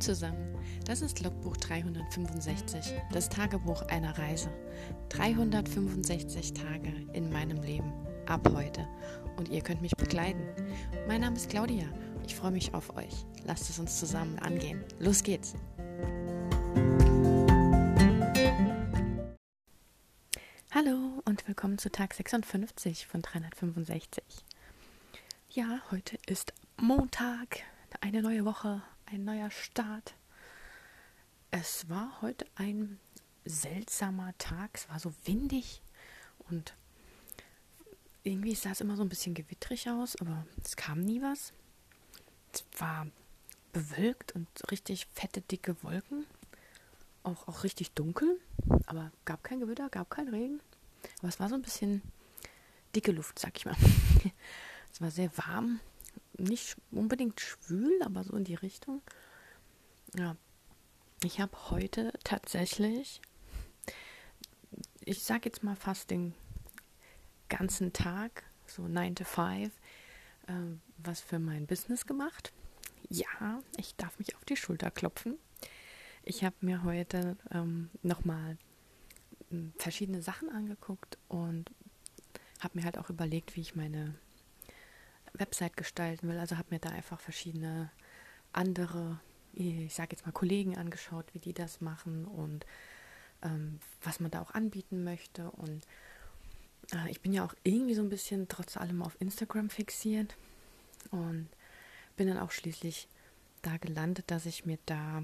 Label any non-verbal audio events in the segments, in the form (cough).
Zusammen, das ist Logbuch 365, das Tagebuch einer Reise. 365 Tage in meinem Leben, ab heute. Und ihr könnt mich begleiten. Mein Name ist Claudia, ich freue mich auf euch. Lasst es uns zusammen angehen. Los geht's! Hallo und willkommen zu Tag 56 von 365. Ja, heute ist Montag, eine neue Woche, ein neuer Start. Es war heute ein seltsamer Tag. Es war so windig und irgendwie sah es immer so ein bisschen gewittrig aus, aber es kam nie was. Es war bewölkt und richtig fette, dicke Wolken. Auch, auch richtig dunkel, aber gab kein Gewitter, gab kein Regen. Aber es war so ein bisschen dicke Luft, sag ich mal. (laughs) es war sehr warm nicht unbedingt schwül, aber so in die Richtung. Ja, ich habe heute tatsächlich, ich sage jetzt mal fast den ganzen Tag, so 9 to 5, äh, was für mein Business gemacht. Ja, ich darf mich auf die Schulter klopfen. Ich habe mir heute ähm, nochmal hm, verschiedene Sachen angeguckt und habe mir halt auch überlegt, wie ich meine Website gestalten will. Also habe mir da einfach verschiedene andere, ich sage jetzt mal Kollegen angeschaut, wie die das machen und ähm, was man da auch anbieten möchte. Und äh, ich bin ja auch irgendwie so ein bisschen trotz allem auf Instagram fixiert und bin dann auch schließlich da gelandet, dass ich mir da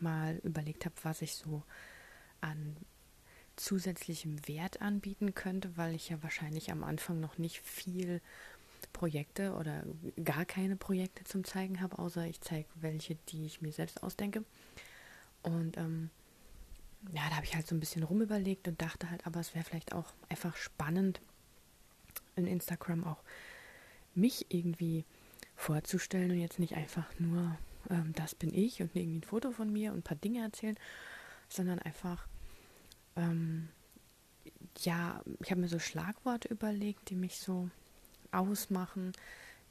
mal überlegt habe, was ich so an zusätzlichem Wert anbieten könnte, weil ich ja wahrscheinlich am Anfang noch nicht viel Projekte oder gar keine Projekte zum Zeigen habe, außer ich zeige welche, die ich mir selbst ausdenke. Und ähm, ja, da habe ich halt so ein bisschen rumüberlegt und dachte halt, aber es wäre vielleicht auch einfach spannend, in Instagram auch mich irgendwie vorzustellen und jetzt nicht einfach nur, ähm, das bin ich und irgendwie ein Foto von mir und ein paar Dinge erzählen, sondern einfach, ähm, ja, ich habe mir so Schlagworte überlegt, die mich so ausmachen,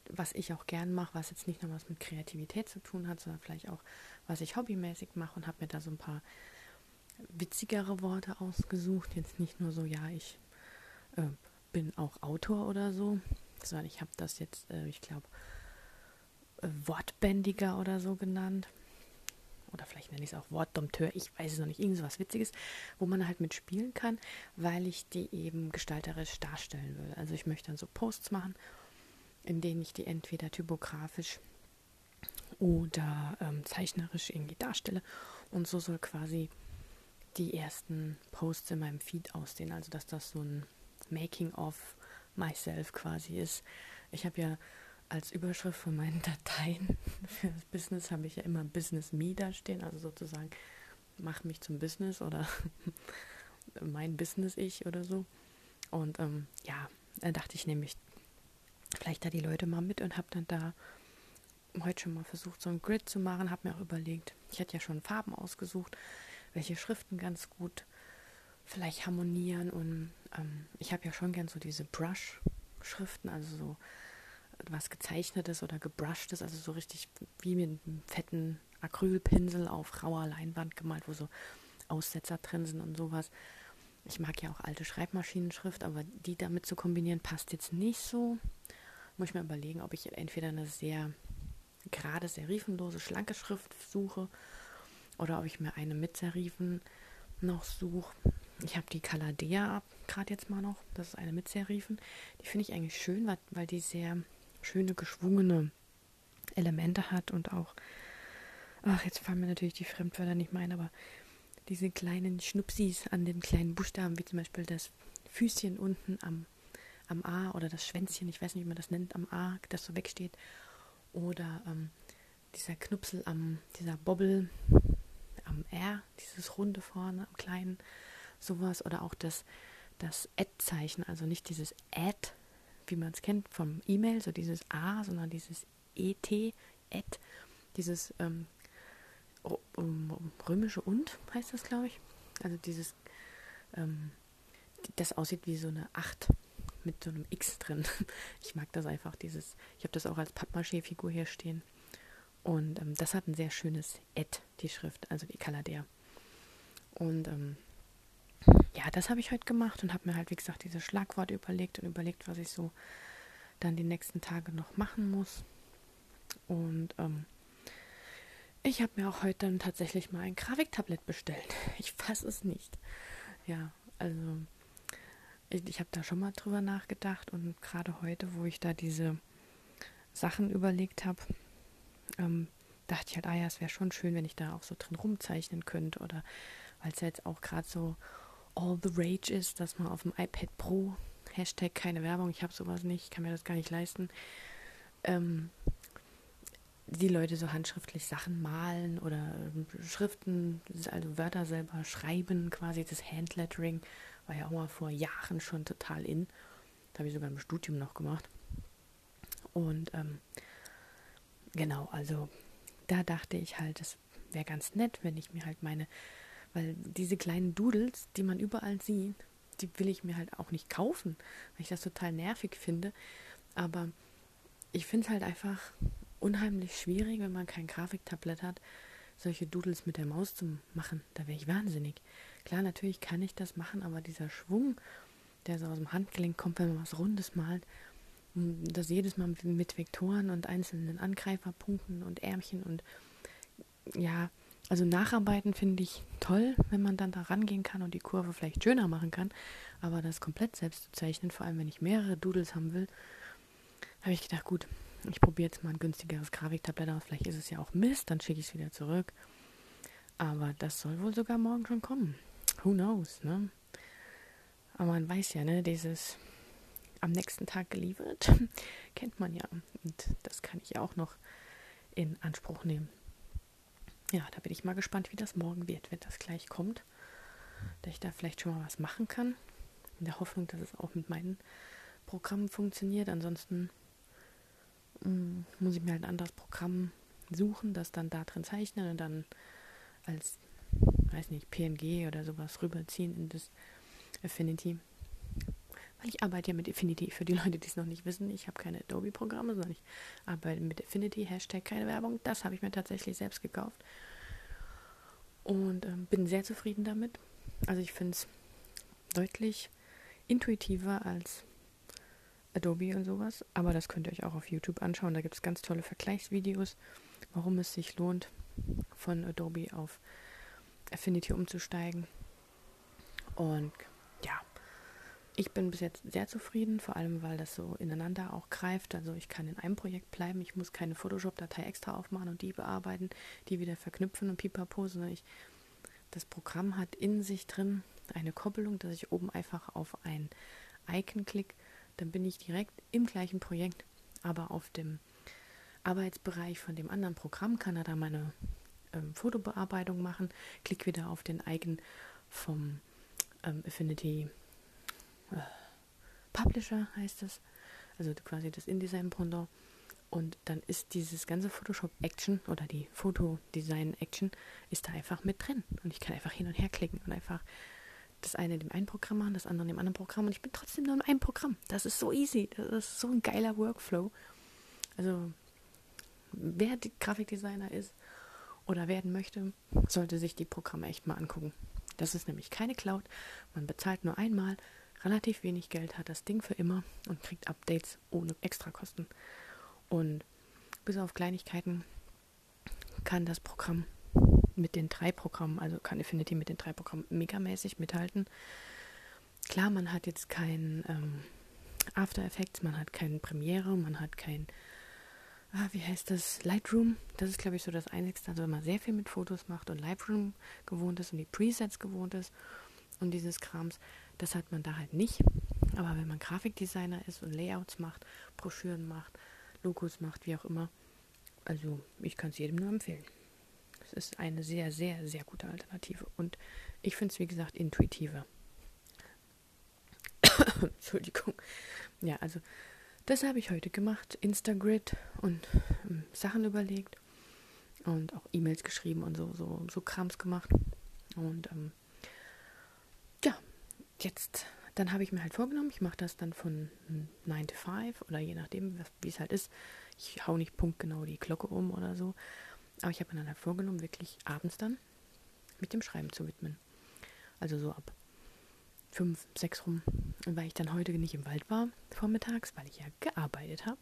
was ich auch gern mache, was jetzt nicht nur was mit Kreativität zu tun hat, sondern vielleicht auch, was ich hobbymäßig mache und habe mir da so ein paar witzigere Worte ausgesucht. Jetzt nicht nur so, ja, ich äh, bin auch Autor oder so, sondern ich habe das jetzt, äh, ich glaube, äh, wortbändiger oder so genannt. Oder vielleicht nenne ich es auch Wortdompteur, ich weiß es noch nicht, irgend so was Witziges, wo man halt mitspielen kann, weil ich die eben gestalterisch darstellen will. Also ich möchte dann so Posts machen, in denen ich die entweder typografisch oder ähm, zeichnerisch irgendwie darstelle. Und so soll quasi die ersten Posts in meinem Feed aussehen. Also dass das so ein Making of myself quasi ist. Ich habe ja als Überschrift von meinen Dateien. (laughs) Für das Business habe ich ja immer Business Me da stehen, also sozusagen mach mich zum Business oder (laughs) mein Business ich oder so. Und ähm, ja, da dachte ich nämlich, vielleicht da die Leute mal mit und habe dann da heute schon mal versucht, so ein Grid zu machen, habe mir auch überlegt, ich hatte ja schon Farben ausgesucht, welche Schriften ganz gut vielleicht harmonieren. Und ähm, ich habe ja schon gern so diese Brush-Schriften, also so was gezeichnetes oder gebrushtes, also so richtig wie mit einem fetten Acrylpinsel auf rauer Leinwand gemalt, wo so Aussetzer drin sind und sowas. Ich mag ja auch alte Schreibmaschinenschrift, aber die damit zu kombinieren passt jetzt nicht so. Muss ich mir überlegen, ob ich entweder eine sehr gerade serifenlose, schlanke Schrift suche oder ob ich mir eine mit Serifen noch suche. Ich habe die Caladea gerade jetzt mal noch. Das ist eine mit Serifen. Die finde ich eigentlich schön, weil, weil die sehr schöne, geschwungene Elemente hat und auch, ach, jetzt fallen mir natürlich die Fremdwörter nicht mein, aber diese kleinen Schnupsis an den kleinen Buchstaben, wie zum Beispiel das Füßchen unten am, am A oder das Schwänzchen, ich weiß nicht, wie man das nennt, am A, das so wegsteht. Oder ähm, dieser Knupsel am, dieser Bobbel am R, dieses runde vorne am kleinen, sowas. Oder auch das, das Ad-Zeichen, also nicht dieses Ad, wie man es kennt vom E-Mail, so dieses A, sondern dieses ET, et, dieses ähm, römische und heißt das, glaube ich. Also dieses, ähm, das aussieht wie so eine 8 mit so einem X drin. (laughs) Ich mag das einfach, dieses, ich habe das auch als Pappmaché-Figur hier stehen. Und ähm, das hat ein sehr schönes Ed, die Schrift, also die Kalader. Und ähm, ja, das habe ich heute gemacht und habe mir halt, wie gesagt, diese Schlagworte überlegt und überlegt, was ich so dann die nächsten Tage noch machen muss. Und ähm, ich habe mir auch heute dann tatsächlich mal ein Grafiktablett bestellt. (laughs) Ich fasse es nicht. Ja, also ich, ich habe da schon mal drüber nachgedacht und gerade heute, wo ich da diese Sachen überlegt habe, ähm, dachte ich halt, ah ja, es wäre schon schön, wenn ich da auch so drin rumzeichnen könnte oder weil es ja jetzt auch gerade so all the rage ist, dass man auf dem iPad Pro, Hashtag keine Werbung, ich habe sowas nicht, kann mir das gar nicht leisten, ähm, die Leute so handschriftlich Sachen malen oder ähm, Schriften, also Wörter selber schreiben, quasi das Handlettering war ja auch mal vor Jahren schon total in. Das habe ich sogar im Studium noch gemacht. Und ähm, genau, also da dachte ich halt, es wäre ganz nett, wenn ich mir halt meine, weil diese kleinen Doodles, die man überall sieht, die will ich mir halt auch nicht kaufen, weil ich das total nervig finde. Aber ich finde es halt einfach unheimlich schwierig, wenn man kein Grafiktablett hat, solche Doodles mit der Maus zu machen. Da wäre ich wahnsinnig. Klar, natürlich kann ich das machen, aber dieser Schwung, der so aus dem Handgelenk kommt, wenn man was Rundes malt, das jedes Mal mit Vektoren und einzelnen Angreiferpunkten und Ärmchen und ja, also nacharbeiten finde ich toll, wenn man dann da rangehen kann und die Kurve vielleicht schöner machen kann, aber das komplett selbst zu zeichnen, vor allem wenn ich mehrere Doodles haben will, habe ich gedacht, gut, ich probiere jetzt mal ein günstigeres Grafiktablett aus. Vielleicht ist es ja auch Mist, dann schicke ich es wieder zurück. Aber das soll wohl sogar morgen schon kommen. Who knows, ne? Aber man weiß ja, ne, dieses am nächsten Tag geliefert, (laughs) kennt man ja. Und das kann ich ja auch noch in Anspruch nehmen. Ja, da bin ich mal gespannt, wie das morgen wird, wenn das gleich kommt. Dass ich da vielleicht schon mal was machen kann. In der Hoffnung, dass es auch mit meinen Programmen funktioniert. Ansonsten mm, muss ich mir halt ein anderes Programm suchen, das dann da drin zeichnen und dann als, weiß nicht, PNG oder sowas rüberziehen in das Affinity. Ich arbeite ja mit Affinity. Für die Leute, die es noch nicht wissen, ich habe keine Adobe-Programme, sondern ich arbeite mit Affinity, Hashtag keine Werbung. Das habe ich mir tatsächlich selbst gekauft. Und ähm, bin sehr zufrieden damit. Also ich finde es deutlich intuitiver als Adobe und sowas. Aber das könnt ihr euch auch auf YouTube anschauen. Da gibt es ganz tolle Vergleichsvideos, warum es sich lohnt, von Adobe auf Affinity umzusteigen. Und ja, ich bin bis jetzt sehr zufrieden, vor allem weil das so ineinander auch greift. Also ich kann in einem Projekt bleiben, ich muss keine Photoshop-Datei extra aufmachen und die bearbeiten, die wieder verknüpfen und pipapo, sondern ich, das Programm hat in sich drin eine Koppelung, dass ich oben einfach auf ein Icon klicke dann bin ich direkt im gleichen Projekt, aber auf dem Arbeitsbereich von dem anderen Programm kann er da meine ähm, Fotobearbeitung machen. Klick wieder auf den Icon vom ähm, Affinity Publisher heißt es, also quasi das InDesign-Pendant. Und dann ist dieses ganze Photoshop Action oder die Fotodesign Action ist da einfach mit drin. Und ich kann einfach hin und her klicken und einfach das eine in dem einen Programm machen, das andere dem anderen Programm und ich bin trotzdem nur in einem Programm. Das ist so easy. Das ist so ein geiler Workflow. Also, wer Grafikdesigner ist oder werden möchte, sollte sich die Programme echt mal angucken. Das ist nämlich keine Cloud. Man bezahlt nur einmal, relativ wenig Geld, hat das Ding für immer und kriegt Updates ohne Extrakosten. Und bis auf Kleinigkeiten kann das Programm mit den drei Programmen, also kann Affinity mit den drei Programmen megamäßig mithalten. Klar, man hat jetzt kein ähm, After Effects, man hat kein Premiere, man hat kein, ah, wie heißt das, Lightroom. Das ist, glaube ich, so das Einzige, also wenn man sehr viel mit Fotos macht und Lightroom gewohnt ist und die Presets gewohnt ist und dieses Krams, das hat man da halt nicht. Aber wenn man Grafikdesigner ist und Layouts macht, Broschüren macht, Logos macht, wie auch immer, also ich kann es jedem nur empfehlen ist eine sehr, sehr, sehr gute Alternative. Und ich finde es, wie gesagt, intuitiver. (coughs) Entschuldigung. Ja, also das habe ich heute gemacht. Instagrid und ähm, Sachen überlegt und auch E-Mails geschrieben und so, so, so Krams gemacht. Und ähm, jetzt, dann habe ich mir halt vorgenommen, ich mache das dann von 9 to 5 oder je nachdem, wie es halt ist. Ich hau nicht punktgenau die Glocke um oder so. Aber ich habe mir dann halt vorgenommen, wirklich abends dann mit dem Schreiben zu widmen. Also so ab fünf, sechs rum. Und weil ich dann heute nicht im Wald war, vormittags, weil ich ja gearbeitet habe,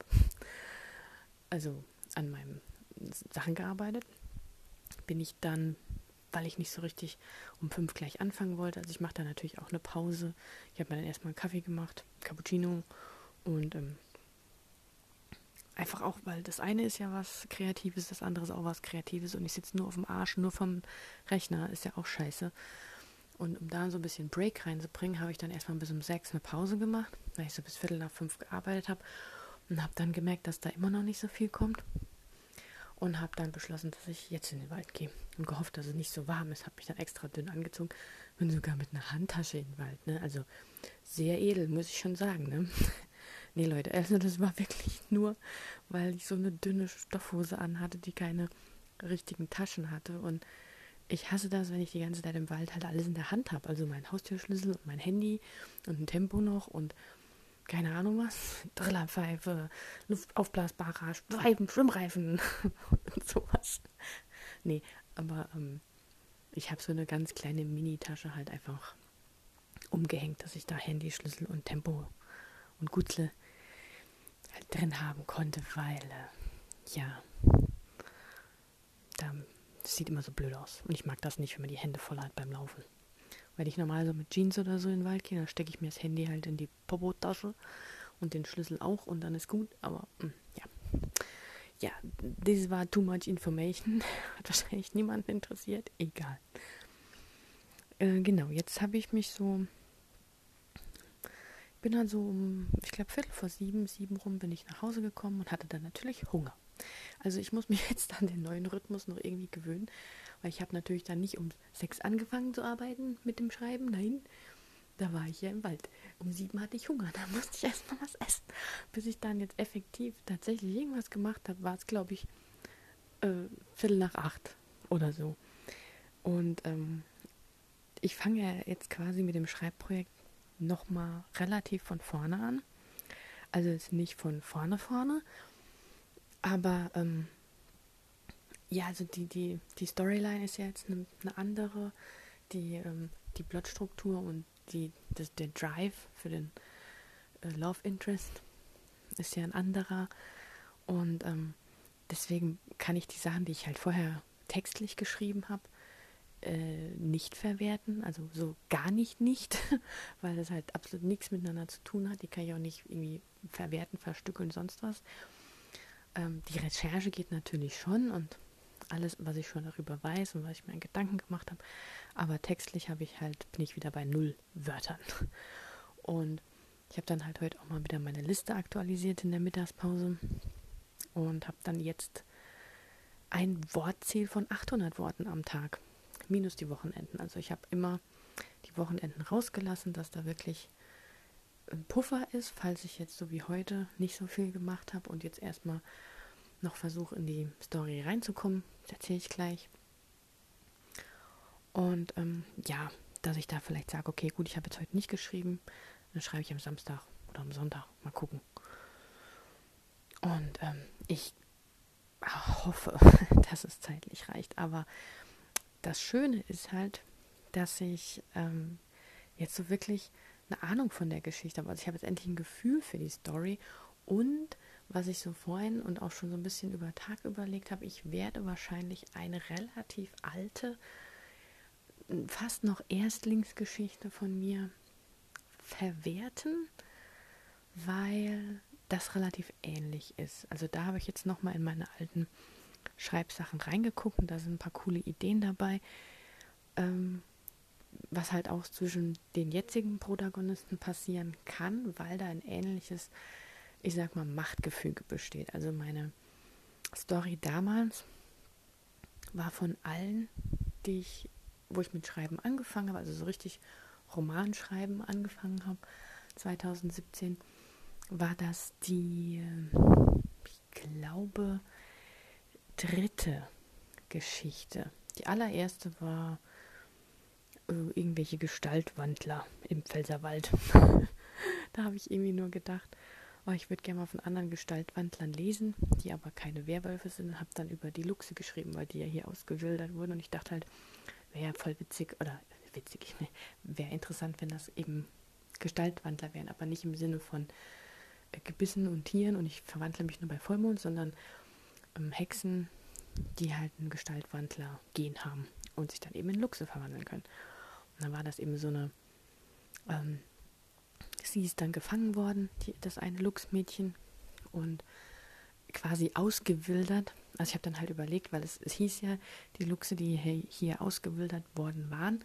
(laughs) also an meinen Sachen gearbeitet, bin ich dann, weil ich nicht so richtig um fünf gleich anfangen wollte, also ich mache da natürlich auch eine Pause. Ich habe mir dann erstmal einen Kaffee gemacht, Cappuccino und ähm, einfach auch, weil das eine ist ja was Kreatives, das andere ist auch was Kreatives und ich sitze nur auf dem Arsch, nur vom Rechner, ist ja auch scheiße. Und um da so ein bisschen Break reinzubringen, habe ich dann erstmal bis um sechs eine Pause gemacht, weil ich so bis Viertel nach fünf gearbeitet habe und habe dann gemerkt, dass da immer noch nicht so viel kommt. Und habe dann beschlossen, dass ich jetzt in den Wald gehe und gehofft, dass es nicht so warm ist. Habe mich dann extra dünn angezogen. Bin sogar mit einer Handtasche in den Wald. Ne? Also sehr edel, muss ich schon sagen. Ne? (laughs) nee, Leute, also das war wirklich nur, weil ich so eine dünne Stoffhose anhatte, die keine richtigen Taschen hatte. Und ich hasse das, wenn ich die ganze Zeit im Wald halt alles in der Hand habe. Also mein Haustürschlüssel und mein Handy und ein Tempo noch und keine Ahnung was. Drillerpfeife, luftaufblasbarer Schweiben, Schwimmreifen (laughs) und sowas. Nee, aber ähm, ich habe so eine ganz kleine Mini-Tasche halt einfach umgehängt, dass ich da Handy, Schlüssel und Tempo und Gutzle halt drin haben konnte, weil, äh, ja, da das sieht immer so blöd aus. Und ich mag das nicht, wenn man die Hände voll hat beim Laufen. Wenn ich normal so mit Jeans oder so in den Wald gehe, dann stecke ich mir das Handy halt in die Popo-Tasche und den Schlüssel auch und dann ist gut. Aber mh, hm, ja. Ja, das war too much information. (laughs) Hat wahrscheinlich niemanden interessiert. Egal. Äh, genau, jetzt habe ich mich so. Bin dann so um, ich glaube, Viertel vor sieben, sieben rum bin ich nach Hause gekommen und hatte dann natürlich Hunger. Also ich muss mich (laughs) jetzt an den neuen Rhythmus noch irgendwie gewöhnen, weil ich habe natürlich dann nicht um sechs angefangen zu arbeiten mit dem Schreiben. Nein, da war ich ja im Wald. Um sieben hatte ich Hunger, (laughs) da musste ich erst mal was essen. Bis ich dann jetzt effektiv tatsächlich irgendwas gemacht habe, war es, glaube ich, äh, Viertel nach acht oder so. Und ähm, ich fange ja jetzt quasi mit dem Schreibprojekt nochmal relativ von vorne an. Also jetzt nicht von vorne vorne, aber ähm, ja, also die, die, die Storyline ist ja jetzt eine, eine andere. Die, ähm, die Plotstruktur und die, das, der Drive für den äh, Love Interest ist ja ein anderer. Und ähm, deswegen kann ich die Sachen, die ich halt vorher textlich geschrieben habe, äh, nicht verwerten. Also so gar nicht nicht, (laughs) weil das halt absolut nichts miteinander zu tun hat. Die kann ich auch nicht irgendwie verwerten, verstückeln, sonst was. Ähm, die Recherche geht natürlich schon und alles, was ich schon darüber weiß und was ich mir an Gedanken gemacht habe. Aber textlich habe ich halt, bin ich wieder bei null Wörtern. Und ich habe dann halt heute auch mal wieder meine Liste aktualisiert in der Mittagspause und habe dann jetzt ein Wortziel von 800 Worten am Tag, minus die Wochenenden. Also ich habe immer die Wochenenden rausgelassen, dass da wirklich ein Puffer ist, falls ich jetzt so wie heute nicht so viel gemacht habe und jetzt erstmal noch versuche in die Story reinzukommen. Das erzähle ich gleich. Und ähm, ja, dass ich da vielleicht sage, okay, gut, ich habe jetzt heute nicht geschrieben, dann schreibe ich am Samstag oder am Sonntag. Mal gucken. Und ähm, ich hoffe, (laughs) dass es zeitlich reicht. Aber das Schöne ist halt, dass ich ähm, jetzt so wirklich eine Ahnung von der Geschichte habe. Also ich habe jetzt endlich ein Gefühl für die Story und was ich so vorhin und auch schon so ein bisschen über Tag überlegt habe, ich werde wahrscheinlich eine relativ alte, fast noch Erstlingsgeschichte von mir verwerten, weil das relativ ähnlich ist. Also da habe ich jetzt nochmal in meine alten Schreibsachen reingeguckt und da sind ein paar coole Ideen dabei, ähm, was halt auch zwischen den jetzigen Protagonisten passieren kann, weil da ein ähnliches ich sag mal, Machtgefüge besteht. Also meine Story damals war von allen, die ich, wo ich mit Schreiben angefangen habe, also so richtig Romanschreiben angefangen habe, 2017, war das die, ich glaube, dritte Geschichte. Die allererste war äh, irgendwelche Gestaltwandler im Pfälzerwald. (laughs) da habe ich irgendwie nur gedacht, oh, ich würde gerne mal von anderen Gestaltwandlern lesen, die aber keine Werwölfe sind. Habe dann über die Luchse geschrieben, weil die ja hier ausgewildert wurden. Und ich dachte halt, wäre ja voll witzig, oder witzig, (laughs) wäre interessant, wenn das eben Gestaltwandler wären, aber nicht im Sinne von äh, Gebissen und Tieren und ich verwandle mich nur bei Vollmond, sondern ähm, Hexen, die halt einen Gestaltwandler-Gen haben und sich dann eben in Luchse verwandeln können. Und dann war das eben so eine, ähm, sie ist dann gefangen worden, die, das eine Luchsmädchen, und quasi ausgewildert. Also ich habe dann halt überlegt, weil es, es, hieß ja, die Luchse, die hier ausgewildert worden waren,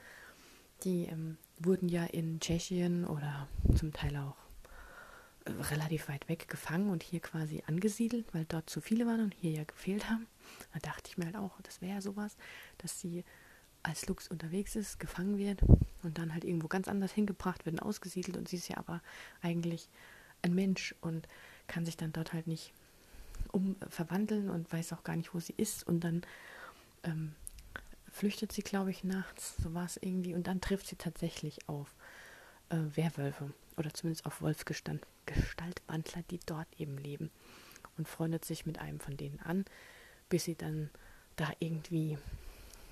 die ähm, wurden ja in Tschechien oder zum Teil auch äh, relativ weit weg gefangen und hier quasi angesiedelt, weil dort zu viele waren und hier ja gefehlt haben. Da dachte ich mir halt auch, das wäre ja sowas, dass sie als Lux unterwegs ist, gefangen wird und dann halt irgendwo ganz anders hingebracht wird und ausgesiedelt und sie ist ja aber eigentlich ein Mensch und kann sich dann dort halt nicht um verwandeln und weiß auch gar nicht, wo sie ist und dann ähm, flüchtet sie, glaube ich, nachts, so war es irgendwie und dann trifft sie tatsächlich auf äh, Werwölfe oder zumindest auf Wolfsgestaltwandler, die dort eben leben und freundet sich mit einem von denen an, bis sie dann da irgendwie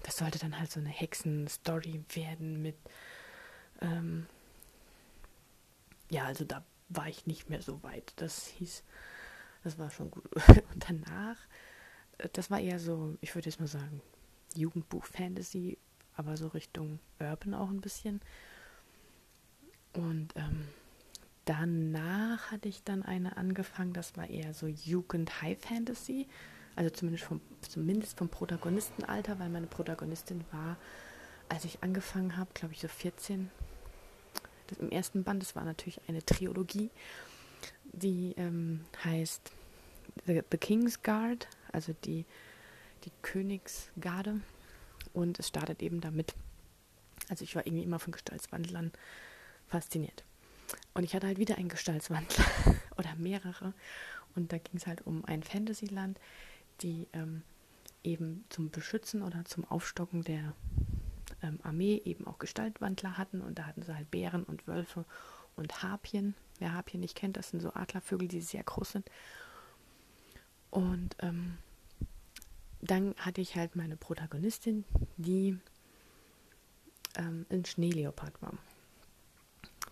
das sollte dann halt so eine Hexen-Story werden mit, ähm, ja, also da war ich nicht mehr so weit. Das hieß, das war schon gut. (laughs) Und danach, äh, das war eher so, ich würde jetzt mal sagen, Jugendbuch-Fantasy, aber so Richtung Urban auch ein bisschen. Und ähm, danach hatte ich dann eine angefangen, das war eher so Jugend-High-Fantasy also zumindest vom, zumindest vom Protagonistenalter, weil meine Protagonistin war, als ich angefangen habe, glaube ich so 14. Das Im ersten Band, das war natürlich eine Trilogie, die ähm, heißt The, The King's Guard, also die, die Königsgarde. Und es startet eben damit. Also ich war irgendwie immer von Gestaltswandlern fasziniert. Und ich hatte halt wieder einen Gestaltswandler (laughs) oder mehrere. Und da ging es halt um ein Fantasyland, die ähm, eben zum Beschützen oder zum Aufstocken der ähm, Armee eben auch Gestaltwandler hatten. Und da hatten sie halt Bären und Wölfe und Harpien. Wer Harpien nicht kennt, das sind so Adlervögel, die sehr groß sind. Und ähm, dann hatte ich halt meine Protagonistin, die ähm, ein Schneeleopard war.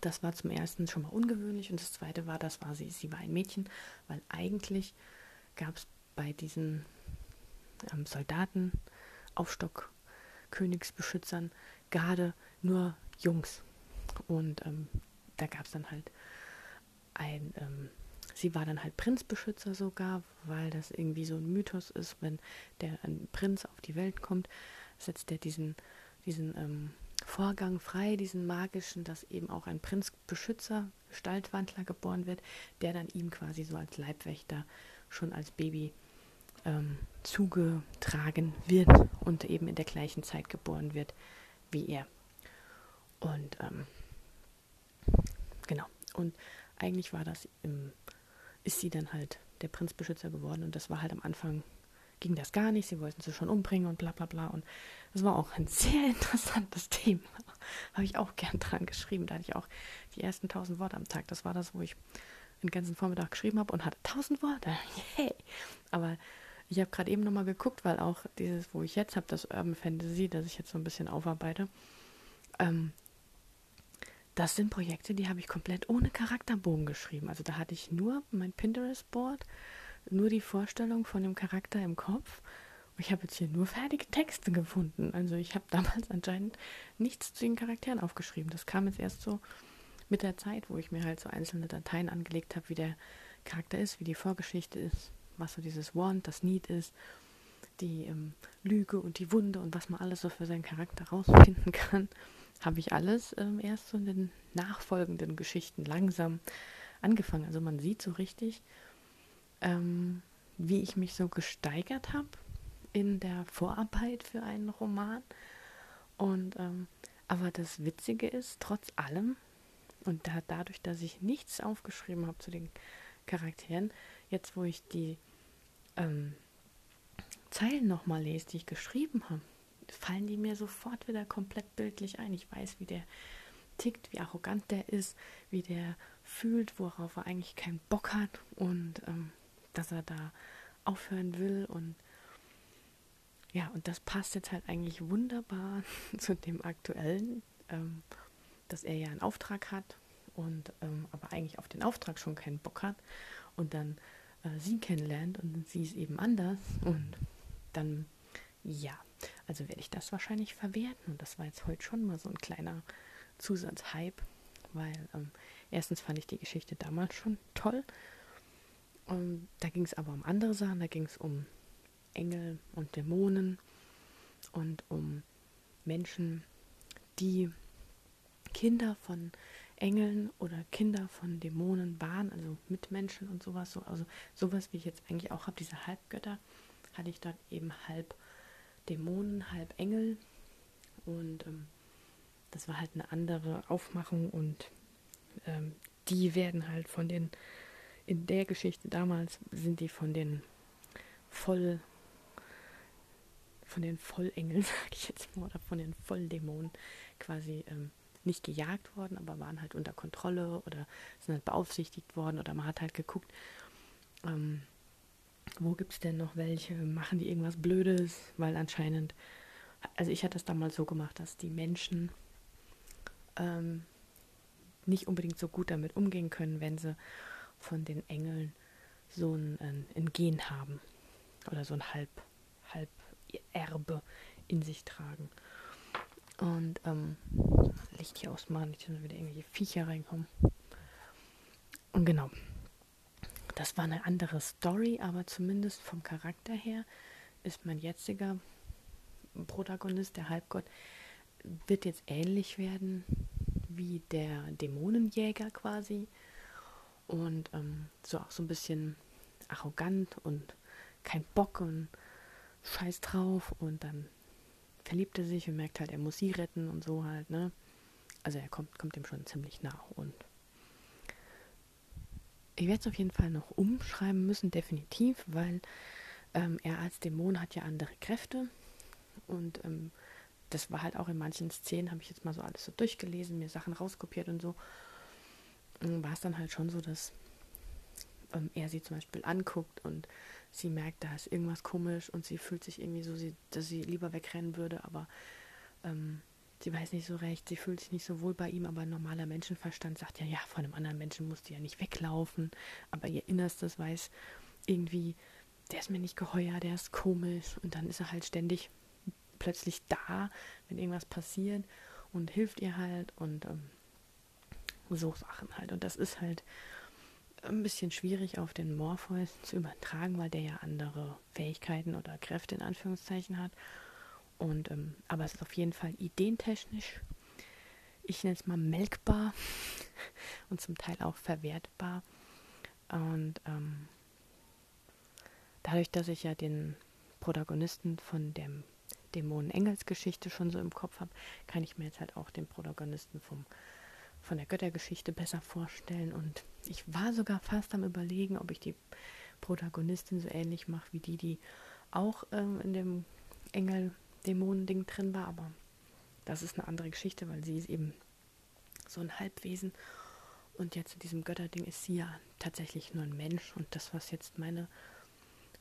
Das war zum ersten schon mal ungewöhnlich und das zweite war, das war sie, sie war ein Mädchen, weil eigentlich gab es bei diesen ähm, Soldaten, Aufstock, Königsbeschützern, Garde nur Jungs. Und ähm, da gab es dann halt ein, ähm, sie war dann halt Prinzbeschützer sogar, weil das irgendwie so ein Mythos ist, wenn der ein Prinz auf die Welt kommt, setzt er diesen, diesen ähm, Vorgang frei, diesen magischen, dass eben auch ein Prinzbeschützer, Gestaltwandler geboren wird, der dann ihm quasi so als Leibwächter schon als Baby ähm, zugetragen wird und eben in der gleichen Zeit geboren wird wie er. Und ähm, genau. Und eigentlich war das, im, ist sie dann halt der Prinzbeschützer geworden und das war halt am Anfang ging das gar nicht, sie wollten sie schon umbringen und bla bla bla. Und das war auch ein (laughs) sehr interessantes Thema. Habe ich auch gern dran geschrieben. Da hatte ich auch die ersten tausend Worte am Tag. Das war das, wo ich den ganzen Vormittag geschrieben habe und hatte tausend Worte. (laughs) Yay! Aber ich habe gerade eben nochmal geguckt, weil auch dieses, wo ich jetzt habe, das Urban Fantasy, das ich jetzt so ein bisschen aufarbeite, ähm, das sind Projekte, die habe ich komplett ohne Charakterbogen geschrieben. Also da hatte ich nur mein Pinterest-Board, nur die Vorstellung von dem Charakter im Kopf. Ich habe jetzt hier nur fertige Texte gefunden. Also ich habe (laughs) damals anscheinend nichts zu den Charakteren aufgeschrieben. Das kam jetzt erst so mit der Zeit, wo ich mir halt so einzelne Dateien angelegt habe, wie der Charakter ist, wie die Vorgeschichte ist, was so dieses Want, das Need ist, die ähm, Lüge und die Wunde und was man alles so für seinen Charakter rausfinden kann, habe ich alles ähm, erst so in den nachfolgenden Geschichten langsam angefangen. Also man sieht so richtig, ähm, wie ich mich so gesteigert habe in der Vorarbeit für einen Roman. Und ähm, aber das Witzige ist, trotz allem, und da, dadurch, dass ich nichts aufgeschrieben habe zu den Charakteren, jetzt wo ich die ähm, Zeilen nochmal lese, die ich geschrieben habe, fallen die mir sofort wieder komplett bildlich ein. Ich weiß, wie der tickt, wie arrogant der ist, wie der fühlt, worauf er eigentlich keinen Bock hat und ähm, dass er da aufhören will und ja, und das passt jetzt halt eigentlich wunderbar (laughs) zu dem aktuellen, ähm, dass er ja einen Auftrag hat und ähm, aber eigentlich auf den Auftrag schon keinen Bock hat und dann äh, sie kennenlernt und sie ist eben anders und dann ja, also werde ich das wahrscheinlich verwerten und das war jetzt heute schon mal so ein kleiner Zusatzhype, weil ähm, erstens fand ich die Geschichte damals schon toll. Und da ging es aber um andere Sachen, da ging es um Engel und Dämonen und um Menschen, die Kinder von Engeln oder Kinder von Dämonen waren, also Mitmenschen und sowas. So, also sowas, wie ich jetzt eigentlich auch habe, diese Halbgötter, hatte ich dort eben halb Dämonen, halb Engel. Und ähm, das war halt eine andere Aufmachung und ähm, die werden halt von den, in der Geschichte damals sind die von den voll von den Vollengeln, (laughs) sage ich jetzt mal, oder von den Volldämonen quasi ähm, nicht gejagt worden, aber waren halt unter Kontrolle oder sind halt beaufsichtigt worden oder man hat halt geguckt, ähm, wo gibt es denn noch welche, machen die irgendwas Blödes, weil anscheinend, also ich hatte das damals so gemacht, dass die Menschen ähm, nicht unbedingt so gut damit umgehen können, wenn sie von den Engeln so ein, ein, ein Gen haben oder so ein Halb, Halb Erbe in sich tragen. Und ähm, Licht hier ausmachen, nicht, dass wieder irgendwelche Viecher reinkommen. Und genau. Das war eine andere Story, aber zumindest vom Charakter her ist mein jetziger Protagonist, der Halbgott, wird jetzt ähnlich werden wie der Dämonenjäger quasi. Und ähm, so auch so ein bisschen arrogant und kein Bock und scheiß drauf und dann verliebt er sich und merkt halt, er muss sie retten und so halt, ne? Also er kommt, kommt dem schon ziemlich nah und ich werde es auf jeden Fall noch umschreiben müssen, definitiv, weil ähm, er als Dämon hat ja andere Kräfte und ähm, das war halt auch in manchen Szenen, habe ich jetzt mal so alles so durchgelesen, mir Sachen rauskopiert und so, war es dann halt schon so, dass ähm, er sie zum Beispiel anguckt und sie merkt, da ist irgendwas komisch und sie fühlt sich irgendwie so, dass sie lieber wegrennen würde, aber ähm, sie weiß nicht so recht, sie fühlt sich nicht so wohl bei ihm, aber normaler Menschenverstand sagt ja, ja, von einem anderen Menschen musst du ja nicht weglaufen, aber ihr Innerstes weiß irgendwie, der ist mir nicht geheuer, der ist komisch. Und dann ist er halt ständig plötzlich da, wenn irgendwas passiert und hilft ihr halt und ähm, so Sachen halt. Und das ist halt ein bisschen schwierig auf den Morpheus zu übertragen, weil der ja andere Fähigkeiten oder Kräfte in Anführungszeichen hat. Und ähm, aber es ist auf jeden Fall ideentechnisch, ich nenne es mal melkbar (laughs) und zum Teil auch verwertbar. Und ähm, dadurch, dass ich ja den Protagonisten von dem Dämonen-Engels-Geschichte schon so im Kopf habe, kann ich mir jetzt halt auch den Protagonisten vom von der Göttergeschichte besser vorstellen. Und ich war sogar fast am Überlegen, ob ich die Protagonistin so ähnlich mache wie die, die auch ähm, in dem Engel-Dämonen-Ding drin war. Aber das ist eine andere Geschichte, weil sie ist eben so ein Halbwesen. Und jetzt in diesem Götterding ist sie ja tatsächlich nur ein Mensch. Und das, was jetzt meine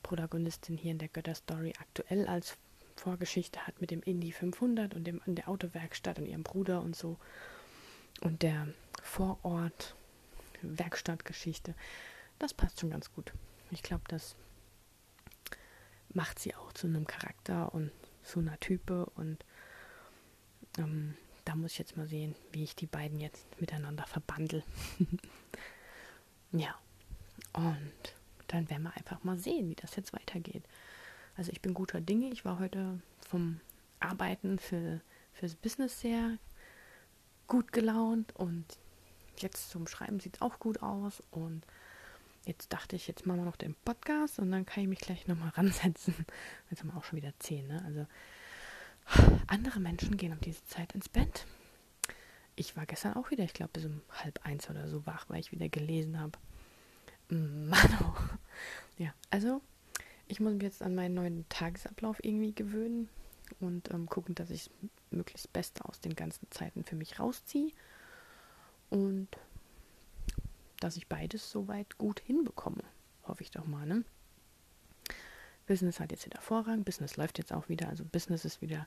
Protagonistin hier in der Götterstory aktuell als Vorgeschichte hat mit dem Indie 500 und dem in der Autowerkstatt und ihrem Bruder und so, und der Vorort Werkstattgeschichte, das passt schon ganz gut. Ich glaube, das macht sie auch zu einem Charakter und zu einer Type und ähm, da muss ich jetzt mal sehen, wie ich die beiden jetzt miteinander verbandel. (laughs) ja, und dann werden wir einfach mal sehen, wie das jetzt weitergeht. Also ich bin guter Dinge. Ich war heute vom Arbeiten für, fürs Business sehr gut gelaunt und jetzt zum Schreiben sieht es auch gut aus und jetzt dachte ich, jetzt machen wir noch den Podcast und dann kann ich mich gleich nochmal (laughs) ransetzen. Jetzt haben wir auch schon wieder zehn, ne? Also andere Menschen gehen um diese Zeit ins Bett. Ich war gestern auch wieder, ich glaube, bis um halb eins oder so wach, weil ich wieder gelesen habe. (laughs) Mano. Ja, also ich muss mich jetzt an meinen neuen Tagesablauf irgendwie gewöhnen und ähm, gucken, dass ich möglichst Beste aus den ganzen Zeiten für mich rausziehe. Und dass ich beides soweit gut hinbekomme. Hoffe ich doch mal, ne? Business hat jetzt wieder Vorrang, Business läuft jetzt auch wieder, also Business ist wieder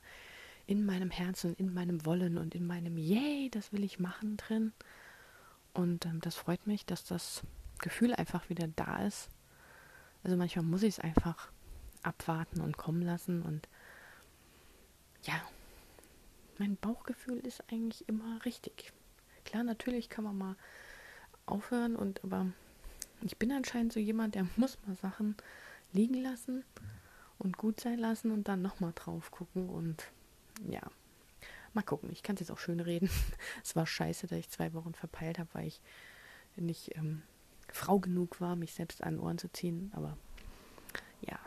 in meinem Herzen, in meinem Wollen und in meinem Yay, das will ich machen drin. Und ähm, das freut mich, dass das Gefühl einfach wieder da ist. Also manchmal muss ich es einfach abwarten und kommen lassen und ja, mein Bauchgefühl ist eigentlich immer richtig. Klar, natürlich kann man mal aufhören und aber ich bin anscheinend so jemand, der muss mal Sachen liegen lassen und gut sein lassen und dann nochmal drauf gucken und ja, mal gucken. Ich kann es jetzt auch schön reden. (laughs) es war scheiße, dass ich zwei Wochen verpeilt habe, weil ich nicht ähm, Frau genug war, mich selbst an Ohren zu ziehen. Aber ja,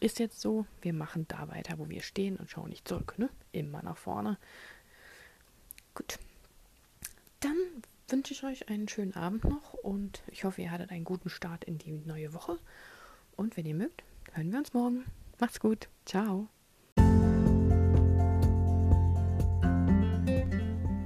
ist jetzt so. Wir machen da weiter, wo wir stehen und schauen nicht zurück. Ne? Immer nach vorne. Gut. Dann wünsche ich euch einen schönen Abend noch und ich hoffe, ihr hattet einen guten Start in die neue Woche. Und wenn ihr mögt, hören wir uns morgen. Macht's gut. Ciao.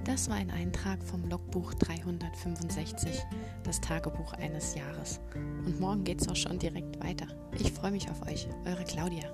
Das war ein Eintrag vom Logbuch 365, das Tagebuch eines Jahres. Und morgen geht's auch schon direkt weiter. Ich freue mich auf euch, eure Claudia.